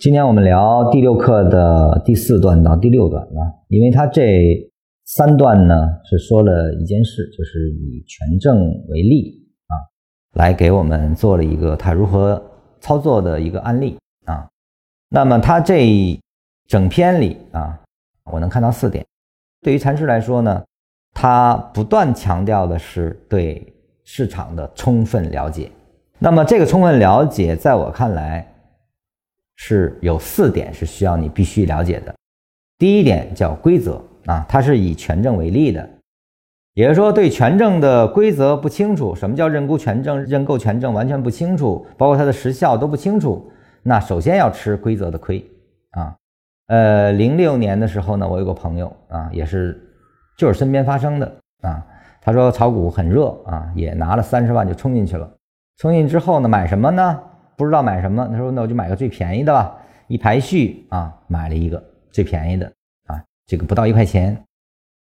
今天我们聊第六课的第四段到第六段啊，因为它这三段呢是说了一件事，就是以权证为例啊，来给我们做了一个他如何操作的一个案例啊。那么他这整篇里啊，我能看到四点。对于禅师来说呢，他不断强调的是对市场的充分了解。那么这个充分了解，在我看来。是有四点是需要你必须了解的。第一点叫规则啊，它是以权证为例的，也就是说对权证的规则不清楚，什么叫认沽权证、认购权证完全不清楚，包括它的时效都不清楚，那首先要吃规则的亏啊。呃，零六年的时候呢，我有个朋友啊，也是就是身边发生的啊，他说炒股很热啊，也拿了三十万就冲进去了，冲进之后呢，买什么呢？不知道买什么，他说：“那我就买个最便宜的吧。”一排序啊，买了一个最便宜的啊，这个不到一块钱。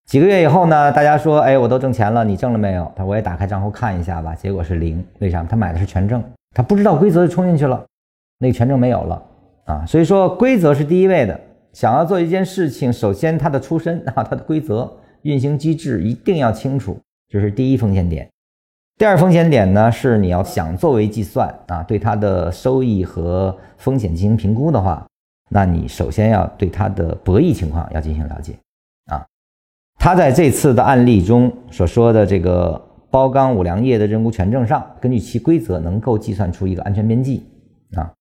几个月以后呢，大家说：“哎，我都挣钱了，你挣了没有？”他说：“我也打开账户看一下吧。”结果是零。为啥？他买的是权证，他不知道规则就冲进去了，那个权证没有了啊。所以说，规则是第一位的。想要做一件事情，首先它的出身啊，它的规则运行机制一定要清楚，这是第一风险点。第二风险点呢，是你要想作为计算啊，对它的收益和风险进行评估的话，那你首先要对它的博弈情况要进行了解啊。他在这次的案例中所说的这个包钢五粮液的认沽权证上，根据其规则能够计算出一个安全边际啊，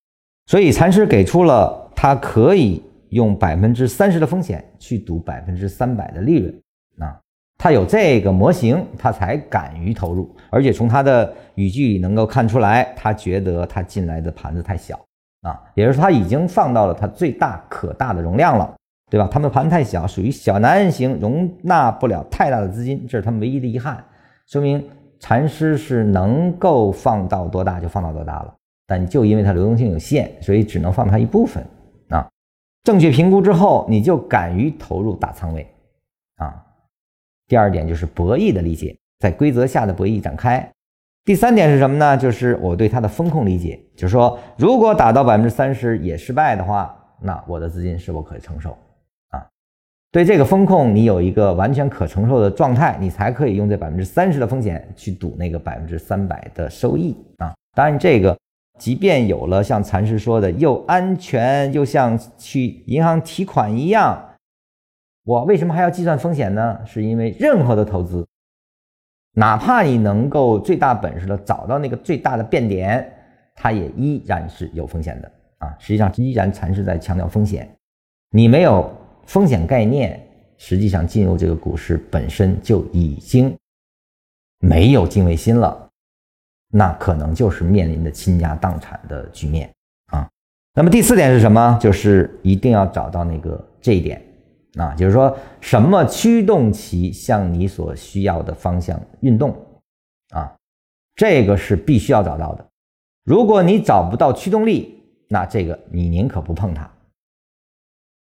所以禅师给出了他可以用百分之三十的风险去赌百分之三百的利润啊。他有这个模型，他才敢于投入，而且从他的语句里能够看出来，他觉得他进来的盘子太小啊，也就是说他已经放到了他最大可大的容量了，对吧？他们盘太小，属于小男人型，容纳不了太大的资金，这是他们唯一的遗憾。说明禅师是能够放到多大就放到多大了，但就因为它流动性有限，所以只能放它一部分啊。正确评估之后，你就敢于投入大仓位啊。第二点就是博弈的理解，在规则下的博弈展开。第三点是什么呢？就是我对它的风控理解，就是说，如果打到百分之三十也失败的话，那我的资金是否可以承受啊？对这个风控，你有一个完全可承受的状态，你才可以用这百分之三十的风险去赌那个百分之三百的收益啊。当然，这个即便有了像禅师说的又安全又像去银行提款一样。我为什么还要计算风险呢？是因为任何的投资，哪怕你能够最大本事的找到那个最大的变点，它也依然是有风险的啊！实际上，依然禅师在强调风险。你没有风险概念，实际上进入这个股市本身就已经没有敬畏心了，那可能就是面临的倾家荡产的局面啊！那么第四点是什么？就是一定要找到那个这一点。啊，就是说什么驱动其向你所需要的方向运动，啊，这个是必须要找到的。如果你找不到驱动力，那这个你宁可不碰它。